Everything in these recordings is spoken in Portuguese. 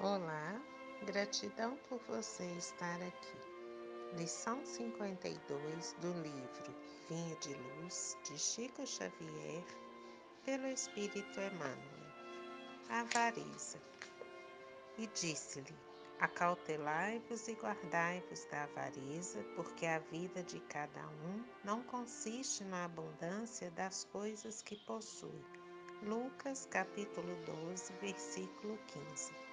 Olá, gratidão por você estar aqui. Lição 52 do livro Vinha de Luz, de Chico Xavier, pelo Espírito Emmanuel. Avareza. E disse-lhe: Acautelai-vos e guardai-vos da avareza, porque a vida de cada um não consiste na abundância das coisas que possui. Lucas capítulo 12, versículo 15.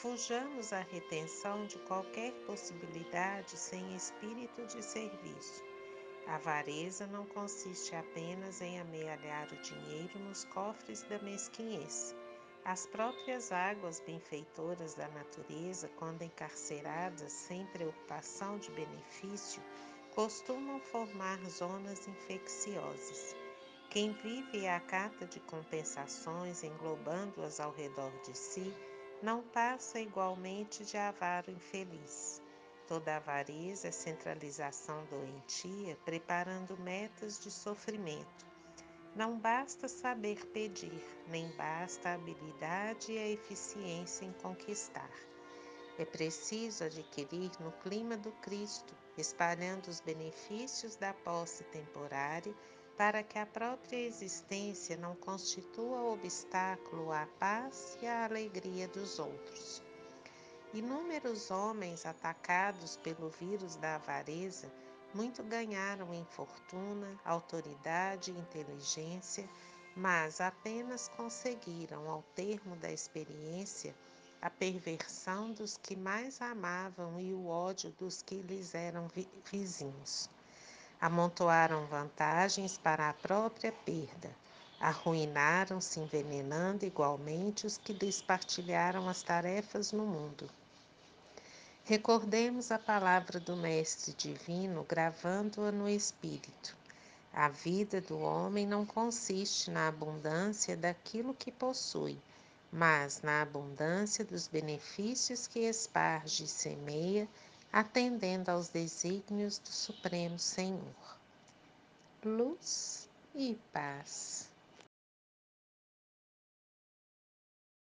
Fujamos à retenção de qualquer possibilidade sem espírito de serviço. A avareza não consiste apenas em amealhar o dinheiro nos cofres da mesquinhez. As próprias águas benfeitoras da natureza, quando encarceradas sem preocupação de benefício, costumam formar zonas infecciosas. Quem vive à cata de compensações, englobando-as ao redor de si, não passa igualmente de avaro infeliz. Toda avareza é centralização doentia, preparando metas de sofrimento. Não basta saber pedir, nem basta a habilidade e a eficiência em conquistar. É preciso adquirir no clima do Cristo, espalhando os benefícios da posse temporária para que a própria existência não constitua obstáculo à paz e à alegria dos outros. Inúmeros homens atacados pelo vírus da avareza muito ganharam em fortuna, autoridade e inteligência, mas apenas conseguiram, ao termo da experiência, a perversão dos que mais amavam e o ódio dos que lhes eram vizinhos. Amontoaram vantagens para a própria perda. Arruinaram-se envenenando igualmente os que lhes partilharam as tarefas no mundo. Recordemos a palavra do Mestre Divino, gravando-a no Espírito. A vida do homem não consiste na abundância daquilo que possui, mas na abundância dos benefícios que esparge e semeia atendendo aos desígnios do Supremo Senhor. Luz e paz.